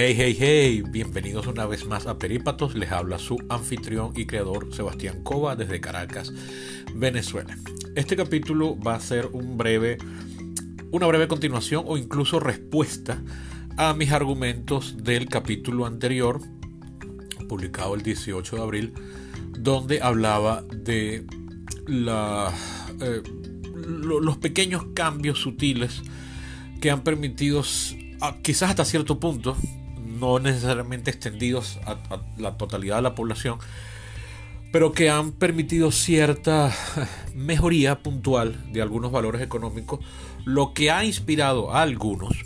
Hey, hey, hey, bienvenidos una vez más a Perípatos. Les habla su anfitrión y creador Sebastián Cova desde Caracas, Venezuela. Este capítulo va a ser una breve continuación o incluso respuesta a mis argumentos del capítulo anterior, publicado el 18 de abril, donde hablaba de eh, los pequeños cambios sutiles que han permitido, quizás hasta cierto punto, no necesariamente extendidos a, la totalidad de la población, pero que han permitido cierta mejoría puntual de algunos valores económicos, lo que ha inspirado a algunos,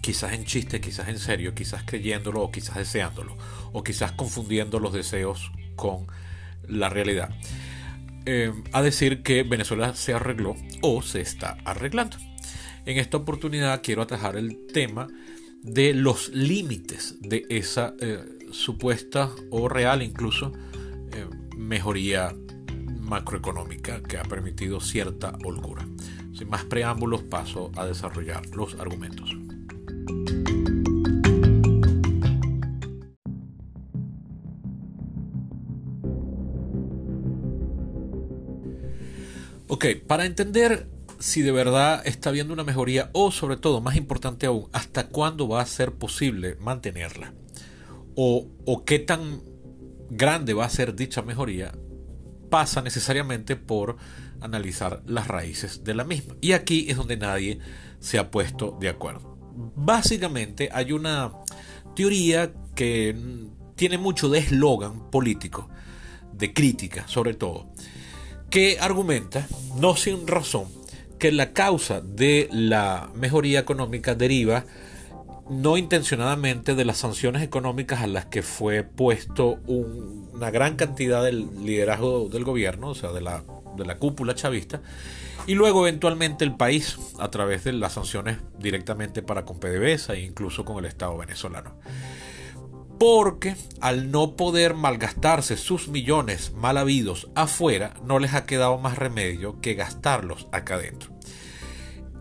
quizás en chiste, quizás en serio, quizás creyéndolo o quizás deseándolo, o quizás confundiendo los deseos con la realidad, eh, a decir que Venezuela se arregló o se está arreglando. En esta oportunidad quiero atajar el tema de los límites de esa eh, supuesta o real incluso eh, mejoría macroeconómica que ha permitido cierta holgura. Sin más preámbulos paso a desarrollar los argumentos. Ok, para entender si de verdad está habiendo una mejoría o sobre todo, más importante aún, hasta cuándo va a ser posible mantenerla o, o qué tan grande va a ser dicha mejoría, pasa necesariamente por analizar las raíces de la misma. Y aquí es donde nadie se ha puesto de acuerdo. Básicamente hay una teoría que tiene mucho de eslogan político, de crítica sobre todo, que argumenta, no sin razón, que la causa de la mejoría económica deriva no intencionadamente de las sanciones económicas a las que fue puesto una gran cantidad del liderazgo del gobierno, o sea, de la, de la cúpula chavista, y luego eventualmente el país a través de las sanciones directamente para con PDVSA e incluso con el Estado venezolano porque al no poder malgastarse sus millones mal habidos afuera, no les ha quedado más remedio que gastarlos acá adentro.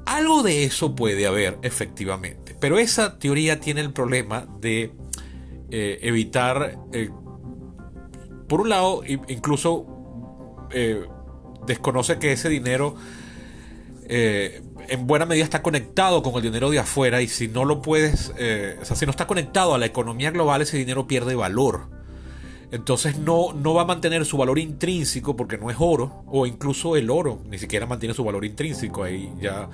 Algo de eso puede haber, efectivamente, pero esa teoría tiene el problema de eh, evitar, eh, por un lado, incluso eh, desconoce que ese dinero en buena medida está conectado con el dinero de afuera y si no lo puedes, eh, o sea, si no está conectado a la economía global, ese dinero pierde valor. Entonces no, no va a mantener su valor intrínseco porque no es oro, o incluso el oro ni siquiera mantiene su valor intrínseco. Ahí ya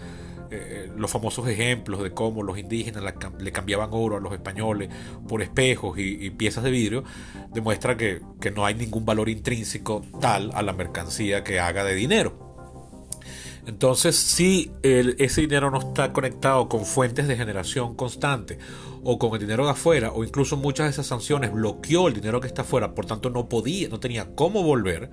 eh, los famosos ejemplos de cómo los indígenas le cambiaban oro a los españoles por espejos y, piezas de vidrio, demuestra que, que no hay ningún valor intrínseco tal a la mercancía que haga de dinero. Entonces, si ese dinero no está conectado con fuentes de generación constante o con el dinero de afuera, o incluso muchas de esas sanciones bloqueó el dinero que está afuera, por tanto no podía, no tenía cómo volver,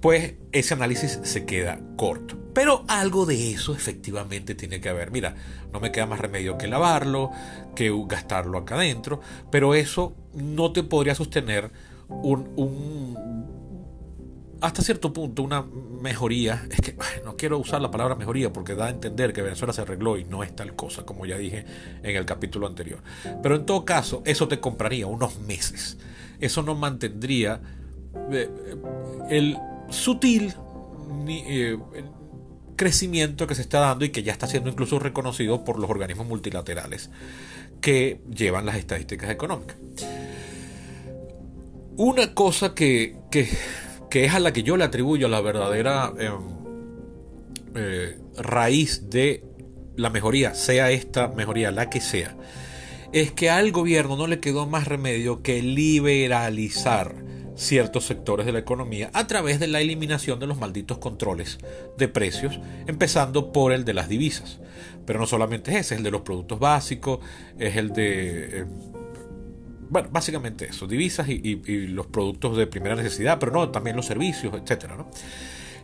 pues ese análisis se queda corto. Pero algo de eso efectivamente tiene que haber. Mira, no me queda más remedio que lavarlo, que gastarlo acá adentro, pero eso no te podría sostener un, un hasta cierto punto una mejoría, es que no quiero usar la palabra mejoría porque da a entender que Venezuela se arregló y no es tal cosa, como ya dije en el capítulo anterior. Pero en todo caso, eso te compraría unos meses. Eso no mantendría eh, el sutil eh, crecimiento que se está dando y que ya está siendo incluso reconocido por los organismos multilaterales que llevan las estadísticas económicas. Una cosa que, que que es a la que yo le atribuyo la verdadera em, eh, raíz de la mejoría, sea esta mejoría la que sea, es que al gobierno no le quedó más remedio que liberalizar ciertos sectores de la economía a través de la eliminación de los malditos controles de precios, empezando por el de las divisas. Pero no solamente es ese, es el de los productos básicos, es el de em, bueno, básicamente eso, divisas y, los productos de primera necesidad, pero no, también los servicios, etcétera, ¿no?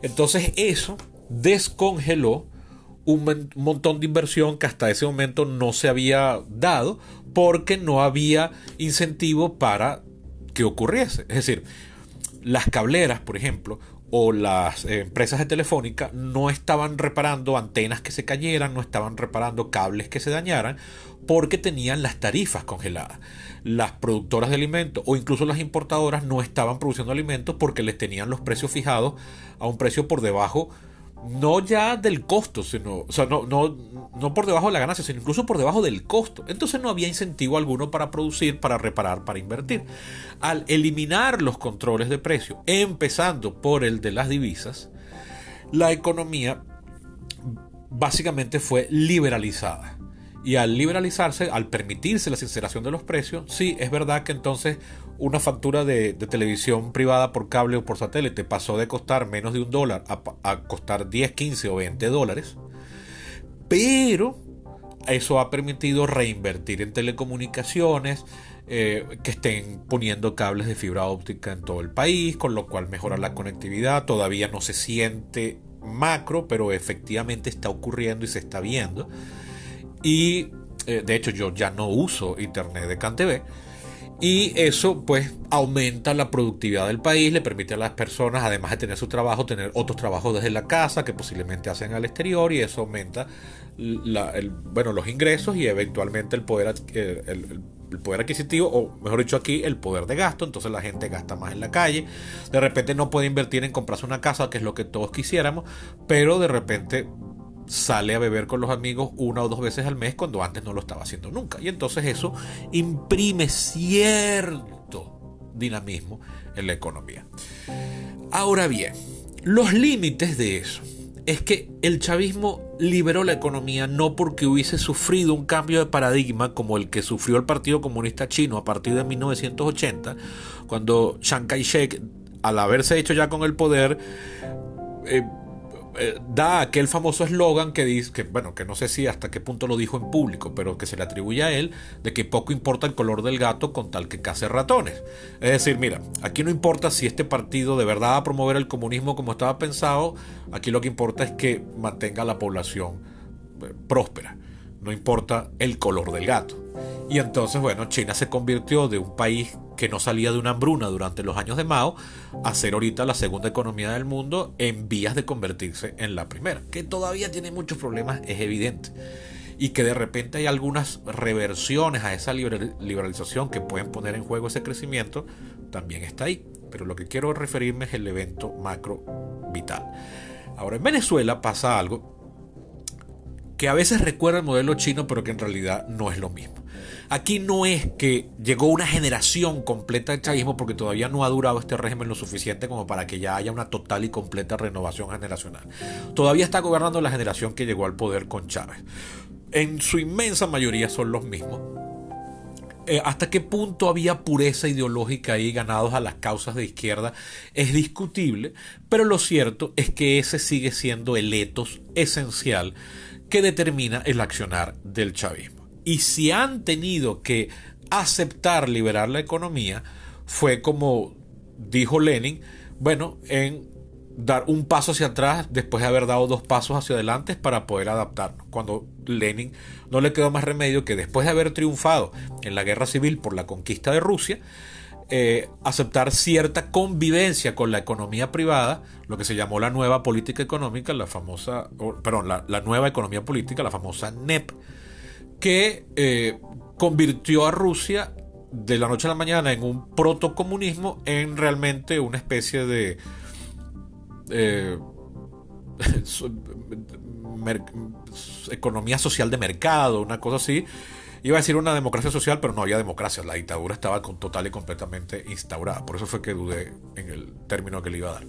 Entonces eso descongeló un montón de inversión que hasta ese momento no se había dado porque no había incentivo para que ocurriese. Es decir, las cableras, por ejemplo, o las empresas de telefónica no estaban reparando antenas que se cayeran, no estaban reparando cables que se dañaran, porque tenían las tarifas congeladas. Las productoras de alimentos o incluso las importadoras no estaban produciendo alimentos porque les tenían los precios fijados a un precio por debajo no ya del costo, sino, o sea, no, no, no por debajo de la ganancia, sino incluso por debajo del costo. Entonces no había incentivo alguno para producir, para reparar, para invertir. Al eliminar los controles de precio, empezando por el de las divisas, la economía básicamente fue liberalizada. Y al liberalizarse, al permitirse la sinceración de los precios, sí, es verdad que entonces una factura de, televisión privada por cable o por satélite pasó de costar menos de un dólar a, costar 10, 15 o 20 dólares. Pero eso ha permitido reinvertir en telecomunicaciones, eh, que estén poniendo cables de fibra óptica en todo el país, con lo cual mejora la conectividad. Todavía no se siente macro, pero efectivamente está ocurriendo y se está viendo. Y eh, de hecho yo ya no uso internet de CanTV. Y eso pues aumenta la productividad del país, le permite a las personas, además de tener su trabajo, tener otros trabajos desde la casa que posiblemente hacen al exterior y eso aumenta bueno, los ingresos y eventualmente el poder, eh, el, poder adquisitivo, o mejor dicho aquí, el poder de gasto. Entonces la gente gasta más en la calle. De repente no puede invertir en comprarse una casa, que es lo que todos quisiéramos, pero de repente sale a beber con los amigos una o dos veces al mes cuando antes no lo estaba haciendo nunca. Y entonces eso imprime cierto dinamismo en la economía. Ahora bien, los límites de eso es que el chavismo liberó la economía no porque hubiese sufrido un cambio de paradigma como el que sufrió el Partido Comunista Chino a partir de 1980, cuando Chiang Kai-shek, al haberse hecho ya con el poder, eh, eh, da aquel famoso eslogan que dice, que bueno, que no sé si hasta qué punto lo dijo en público, pero que se le atribuye a él, de que poco importa el color del gato con tal que case ratones. Es decir, mira, aquí no importa si este partido de verdad va a promover el comunismo como estaba pensado, aquí lo que importa es que mantenga la población eh, próspera, no importa el color del gato. Y entonces, bueno, China se convirtió de un país que no salía de una hambruna durante los años de Mao a ser ahorita la segunda economía del mundo en vías de convertirse en la primera, que todavía tiene muchos problemas, es evidente. Y que de repente hay algunas reversiones a esa liberalización que pueden poner en juego ese crecimiento, también está ahí. Pero lo que quiero referirme es el evento macro vital. Ahora, en Venezuela pasa algo que a veces recuerda el modelo chino, pero que en realidad no es lo mismo. Aquí no es que llegó una generación completa de chavismo porque todavía no ha durado este régimen lo suficiente como para que ya haya una total y completa renovación generacional. Todavía está gobernando la generación que llegó al poder con Chávez. En su inmensa mayoría son los mismos. Eh, hasta qué punto había pureza ideológica ahí ganados a las causas de izquierda es discutible, pero lo cierto es que ese sigue siendo el etos esencial que determina el accionar del chavismo. Y si han tenido que aceptar liberar la economía, fue como dijo Lenin, bueno, en dar un paso hacia atrás después de haber dado dos pasos hacia adelante para poder adaptarnos. Cuando Lenin no le quedó más remedio que después de haber triunfado en la guerra civil por la conquista de Rusia, eh, aceptar cierta convivencia con la economía privada, lo que se llamó la nueva política económica, la famosa, perdón, la, nueva economía política, la famosa NEP, que eh, convirtió a Rusia de la noche a la mañana en un protocomunismo en realmente una especie de eh, economía social de mercado, una cosa así. Iba a decir una democracia social, pero no había democracia. La dictadura estaba con, total y completamente instaurada. Por eso fue que dudé en el término que le iba a dar.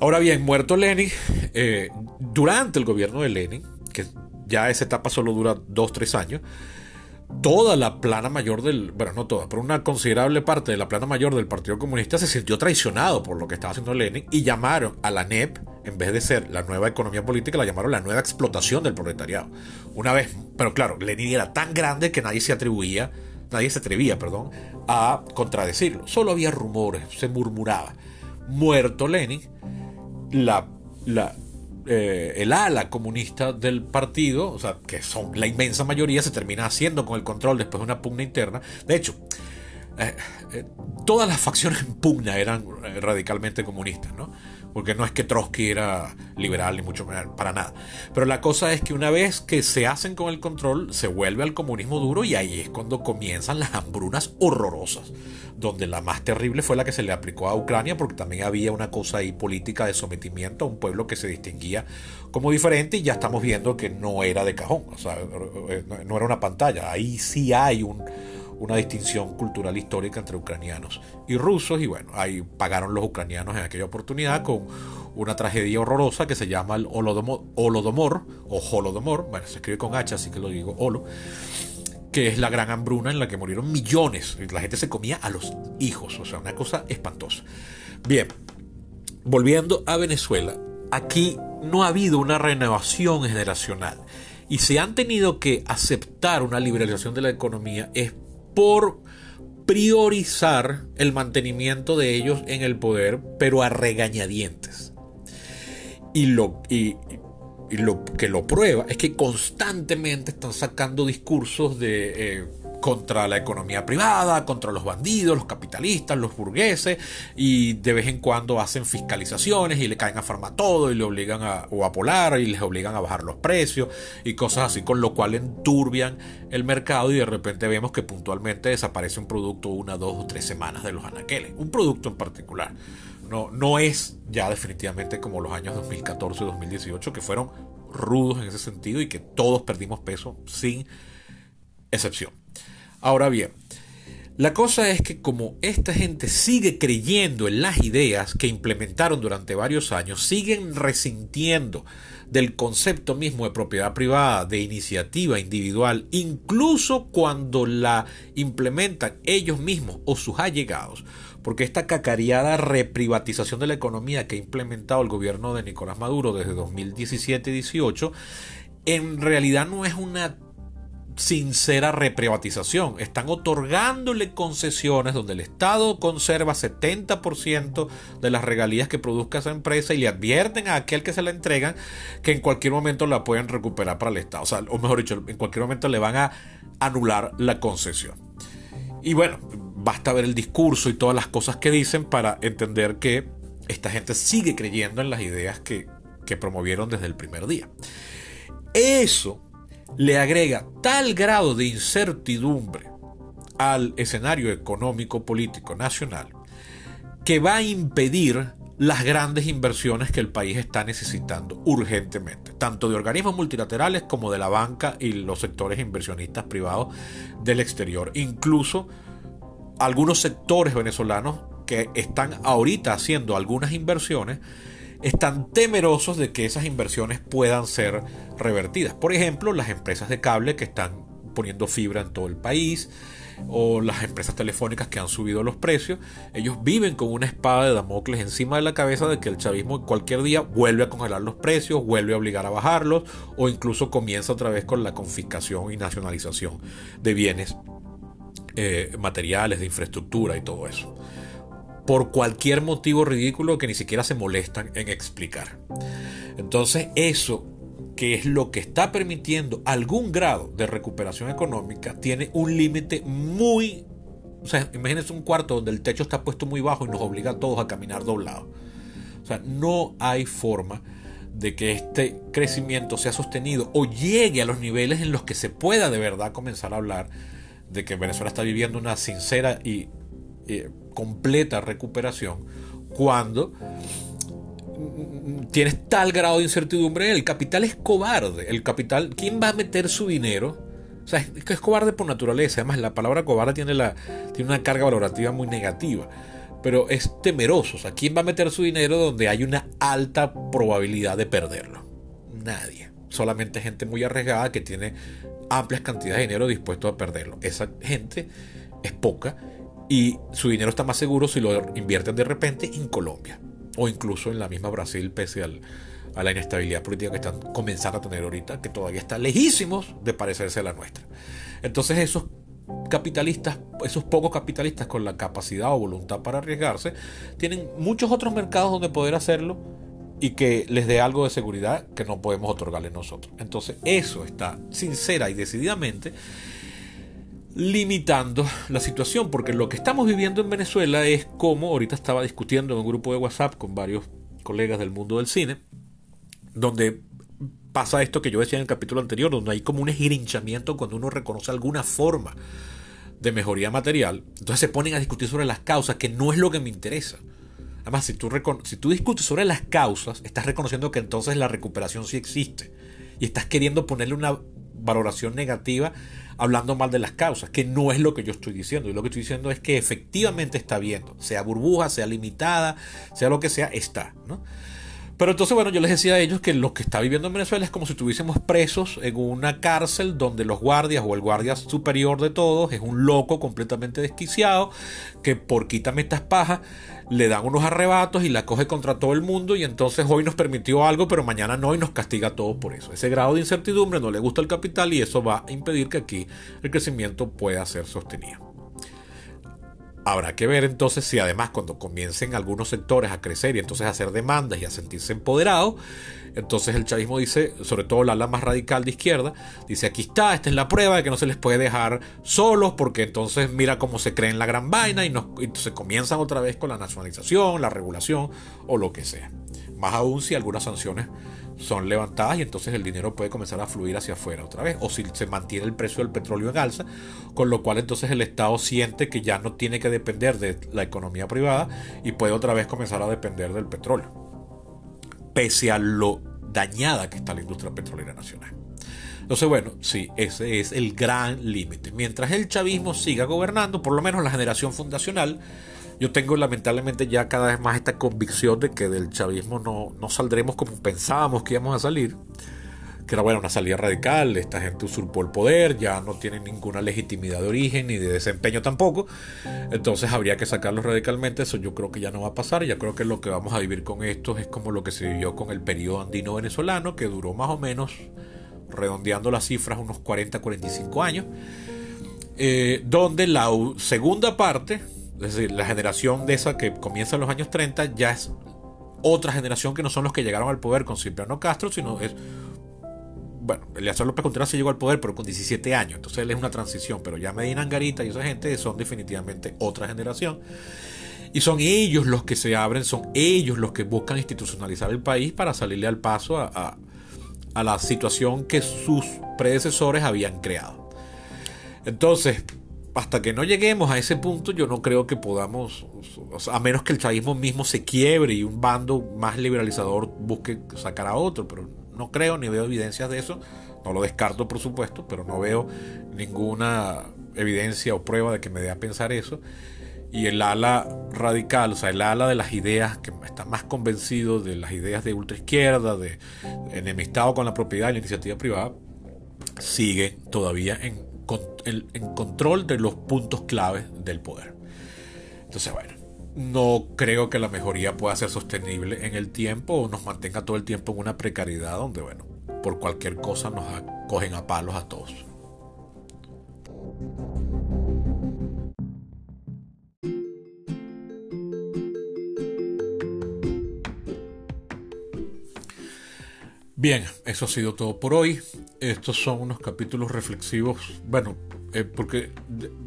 Ahora bien, muerto Lenin, eh, durante el gobierno de Lenin, que ya esa etapa solo dura 2-3 años, toda la plana mayor del, bueno, no toda, pero una considerable parte de la plana mayor del Partido Comunista se sintió traicionado por lo que estaba haciendo Lenin y llamaron a la NEP, en vez de ser la nueva economía política, la llamaron la nueva explotación del proletariado. Una vez, pero claro, Lenin era tan grande que nadie se atribuía, nadie se atrevía, perdón, a contradecirlo. Solo había rumores, se murmuraba. Muerto Lenin, la, la, eh, el ala comunista del partido, o sea, que son la inmensa mayoría, se termina haciendo con el control después de una pugna interna. De hecho, eh, eh, todas las facciones en pugna eran radicalmente comunistas, ¿no? Porque no es que Trotsky era liberal ni mucho menos, para nada. Pero la cosa es que una vez que se hacen con el control, se vuelve al comunismo duro y ahí es cuando comienzan las hambrunas horrorosas, donde la más terrible fue la que se le aplicó a Ucrania, porque también había una cosa ahí política de sometimiento a un pueblo que se distinguía como diferente y ya estamos viendo que no era de cajón, o sea, no era una pantalla, ahí sí hay un una distinción cultural histórica entre ucranianos y rusos y bueno, ahí pagaron los ucranianos en aquella oportunidad con una tragedia horrorosa que se llama el Holodomor, o Holodomor, bueno, se escribe con H, así que lo digo Holo, que es la gran hambruna en la que murieron millones, la gente se comía a los hijos, o sea, una cosa espantosa. Bien, volviendo a Venezuela, aquí no ha habido una renovación generacional y se han tenido que aceptar una liberalización de la economía es por priorizar el mantenimiento de ellos en el poder, pero a regañadientes. Y lo, y, lo que lo prueba es que constantemente están sacando discursos de... Eh, contra la economía privada, contra los bandidos, los capitalistas, los burgueses, y de vez en cuando hacen fiscalizaciones y le caen a farma todo y le obligan a, o a polar y les obligan a bajar los precios y cosas así, con lo cual enturbian el mercado y de repente vemos que puntualmente desaparece un producto una, dos o tres semanas de los anaqueles, un producto en particular. No, no es ya definitivamente como los años 2014 2018 que fueron rudos en ese sentido y que todos perdimos peso sin excepción. Ahora bien, la cosa es que como esta gente sigue creyendo en las ideas que implementaron durante varios años, siguen resintiendo del concepto mismo de propiedad privada, de iniciativa individual, incluso cuando la implementan ellos mismos o sus allegados, porque esta cacareada reprivatización de la economía que ha implementado el gobierno de Nicolás Maduro desde 2017-18, en realidad no es una sincera reprivatización. Están otorgándole concesiones donde el Estado conserva 70% de las regalías que produzca esa empresa y le advierten a aquel que se la entregan que en cualquier momento la pueden recuperar para el Estado. O, o mejor dicho, en cualquier momento le van a anular la concesión. Y bueno, basta ver el discurso y todas las cosas que dicen para entender que esta gente sigue creyendo en las ideas que, que promovieron desde el primer día. Eso le agrega tal grado de incertidumbre al escenario económico político nacional que va a impedir las grandes inversiones que el país está necesitando urgentemente, tanto de organismos multilaterales como de la banca y los sectores inversionistas privados del exterior, incluso algunos sectores venezolanos que están ahorita haciendo algunas inversiones están temerosos de que esas inversiones puedan ser revertidas. Por ejemplo, las empresas de cable que están poniendo fibra en todo el país o las empresas telefónicas que han subido los precios, ellos viven con una espada de Damocles encima de la cabeza de que el chavismo cualquier día vuelve a congelar los precios, vuelve a obligar a bajarlos o incluso comienza otra vez con la confiscación y nacionalización de bienes eh, materiales, de infraestructura y todo eso por cualquier motivo ridículo que ni siquiera se molestan en explicar. Entonces eso que es lo que está permitiendo algún grado de recuperación económica, tiene un límite muy... O sea, imagínense un cuarto donde el techo está puesto muy bajo y nos obliga a todos a caminar doblados. O sea, no hay forma de que este crecimiento sea sostenido o llegue a los niveles en los que se pueda de verdad comenzar a hablar de que Venezuela está viviendo una sincera y eh, completa recuperación cuando tienes tal grado de incertidumbre. El capital es cobarde. El capital, ¿quién va a meter su dinero? O sea, es, cobarde por naturaleza. Además, la palabra cobarde tiene, la, tiene una carga valorativa muy negativa. Pero es temeroso. O sea, ¿quién va a meter su dinero donde hay una alta probabilidad de perderlo? Nadie. Solamente gente muy arriesgada que tiene amplias cantidades de dinero dispuesto a perderlo. Esa gente es poca y su dinero está más seguro si lo invierten de repente en Colombia o incluso en la misma Brasil pese a la inestabilidad política que están comenzando a tener ahorita, que todavía está lejísimos de parecerse a la nuestra. Entonces esos capitalistas, esos pocos capitalistas con la capacidad o voluntad para arriesgarse, tienen muchos otros mercados donde poder hacerlo y que les dé algo de seguridad que no podemos otorgarle nosotros. Entonces eso está sincera y decididamente limitando la situación, porque lo que estamos viviendo en Venezuela es como, ahorita estaba discutiendo en un grupo de WhatsApp con varios colegas del mundo del cine, donde pasa esto que yo decía en el capítulo anterior, donde hay como un esgrinchamiento cuando uno reconoce alguna forma de mejoría material. Entonces se ponen a discutir sobre las causas, que no es lo que me interesa. Además, si tú, si tú discutes sobre las causas, estás reconociendo que entonces la recuperación sí existe. Y estás queriendo ponerle una valoración negativa hablando mal de las causas, que no es lo que yo estoy diciendo. Y lo que estoy diciendo es que efectivamente está viendo, sea burbuja, sea limitada, sea lo que sea, está. ¿no? Pero entonces, bueno, yo les decía a ellos que lo que está viviendo en Venezuela es como si estuviésemos presos en una cárcel donde los guardias o el guardia superior de todos es un loco completamente desquiciado que por quítame estas pajas le dan unos arrebatos y la coge contra todo el mundo y entonces hoy nos permitió algo pero mañana no y nos castiga a todos por eso. Ese grado de incertidumbre no le gusta el capital y eso va a impedir que aquí el crecimiento pueda ser sostenido. Habrá que ver entonces si además cuando comiencen algunos sectores a crecer y entonces a hacer demandas y a sentirse empoderados, entonces el chavismo dice, sobre todo la ala más radical de izquierda, dice aquí está, esta es la prueba de que no se les puede dejar solos porque entonces mira cómo se creen la gran vaina y, nos, y entonces comienzan otra vez con la nacionalización, la regulación o lo que sea. Más aún si algunas sanciones son levantadas y entonces el dinero puede comenzar a fluir hacia afuera otra vez. O si se mantiene el precio del petróleo en alza, con lo cual entonces el Estado siente que ya no tiene que depender de la economía privada y puede otra vez comenzar a depender del petróleo. Pese a lo dañada que está la industria petrolera nacional. Entonces, bueno, sí, ese es el gran límite. Mientras el chavismo siga gobernando, por lo menos la generación fundacional, yo tengo lamentablemente ya cada vez más esta convicción de que del chavismo no, no saldremos como pensábamos que íbamos a salir. Que era bueno, una salida radical, esta gente usurpó el poder, ya no tienen ninguna legitimidad de origen ni de desempeño tampoco. Entonces habría que sacarlos radicalmente, eso yo creo que ya no va a pasar. Ya creo que lo que vamos a vivir con estos es como lo que se vivió con el periodo andino venezolano, que duró más o menos, redondeando las cifras, unos 40-45 años. Eh, donde la segunda parte, es decir, la generación de esa que comienza en los años 30 ya es otra generación que no son los que llegaron al poder con Cipriano Castro, sino es bueno, Eleazar López Contreras se llegó al poder, pero con 17 años. Entonces él es una transición. Pero ya Medina Angarita y esa gente son definitivamente otra generación. Y son ellos los que se abren, son ellos los que buscan institucionalizar el país para salirle al paso a, a la situación que sus predecesores habían creado. Entonces, hasta que no lleguemos a ese punto, yo no creo que podamos, a menos que el chavismo mismo se quiebre y un bando más liberalizador busque sacar a otro, pero no creo ni veo evidencias de eso. No lo descarto, por supuesto, pero no veo ninguna evidencia o prueba de que me dé a pensar eso. Y el ala radical, o sea, el ala de las ideas, que está más convencido de las ideas de ultraizquierda, de enemistado con la propiedad y la iniciativa privada, sigue todavía en en control de los puntos claves del poder. Entonces, bueno, no creo que la mejoría pueda ser sostenible en el tiempo o nos mantenga todo el tiempo en una precariedad donde, bueno, por cualquier cosa nos cogen a palos a todos. Bien, eso ha sido todo por hoy. Estos son unos capítulos reflexivos. Bueno, eh, porque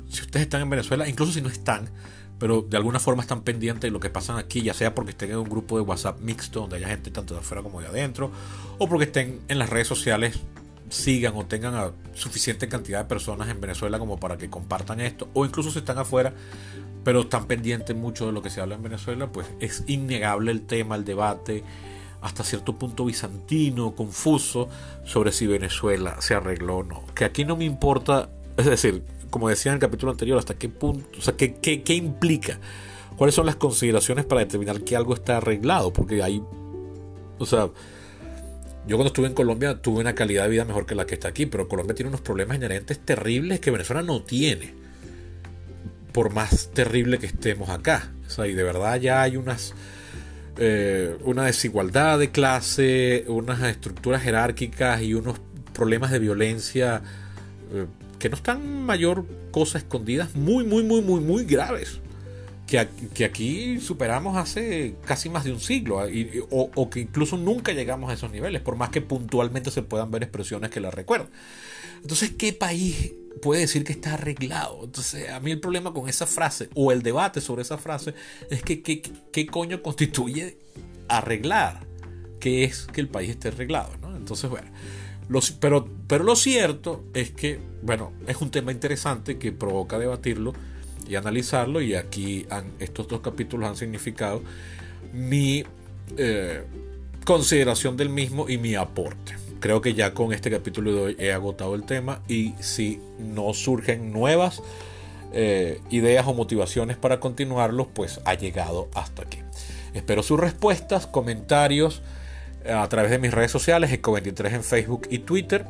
si ustedes están en Venezuela, incluso si no están, pero de alguna forma están pendientes de lo que pasa aquí, ya sea porque estén en un grupo de WhatsApp mixto donde haya gente tanto de afuera como de adentro, o porque estén en las redes sociales, sigan o tengan a suficiente cantidad de personas en Venezuela como para que compartan esto, o incluso si están afuera, pero están pendientes mucho de lo que se habla en Venezuela, pues es innegable el tema, el debate hasta cierto punto bizantino, confuso, sobre si Venezuela se arregló o no. Que aquí no me importa, es decir, como decía en el capítulo anterior, hasta qué punto, o sea, qué, qué, implica, cuáles son las consideraciones para determinar que algo está arreglado, porque hay, o sea, yo cuando estuve en Colombia tuve una calidad de vida mejor que la que está aquí, pero Colombia tiene unos problemas inherentes terribles que Venezuela no tiene, por más terrible que estemos acá. O sea, y de verdad ya hay unas eh, una desigualdad de clase, unas estructuras jerárquicas y unos problemas de violencia eh, que no están mayor cosa escondidas, muy, muy, muy, muy, muy graves. Que, aquí superamos hace casi más de un siglo o, o, que incluso nunca llegamos a esos niveles, por más que puntualmente se puedan ver expresiones que la recuerden. Entonces, ¿qué país puede decir que está arreglado? Entonces, a mí el problema con esa frase o el debate sobre esa frase es que ¿qué, coño constituye arreglar? ¿Qué es que el país esté arreglado? Entonces, bueno. pero, pero lo cierto es que, bueno, es un tema interesante que provoca debatirlo y analizarlo y aquí estos dos capítulos han significado mi eh, consideración del mismo y mi aporte. Creo que ya con este capítulo de hoy he agotado el tema y si no surgen nuevas eh, ideas o motivaciones para continuarlos, pues ha llegado hasta aquí. Espero sus respuestas, comentarios eh, a través de mis redes sociales, Eco23 en Facebook y Twitter.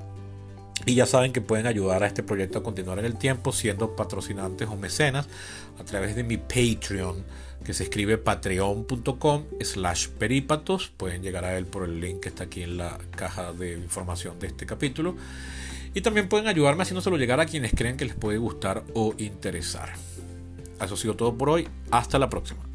Y ya saben que pueden ayudar a este proyecto a continuar en el tiempo siendo patrocinantes o mecenas a través de mi Patreon que se escribe patreon.com slash perípatos. Pueden llegar a él por el link que está aquí en la caja de información de este capítulo. Y también pueden ayudarme haciéndoselo llegar a quienes creen que les puede gustar o interesar. Eso ha sido todo por hoy. Hasta la próxima.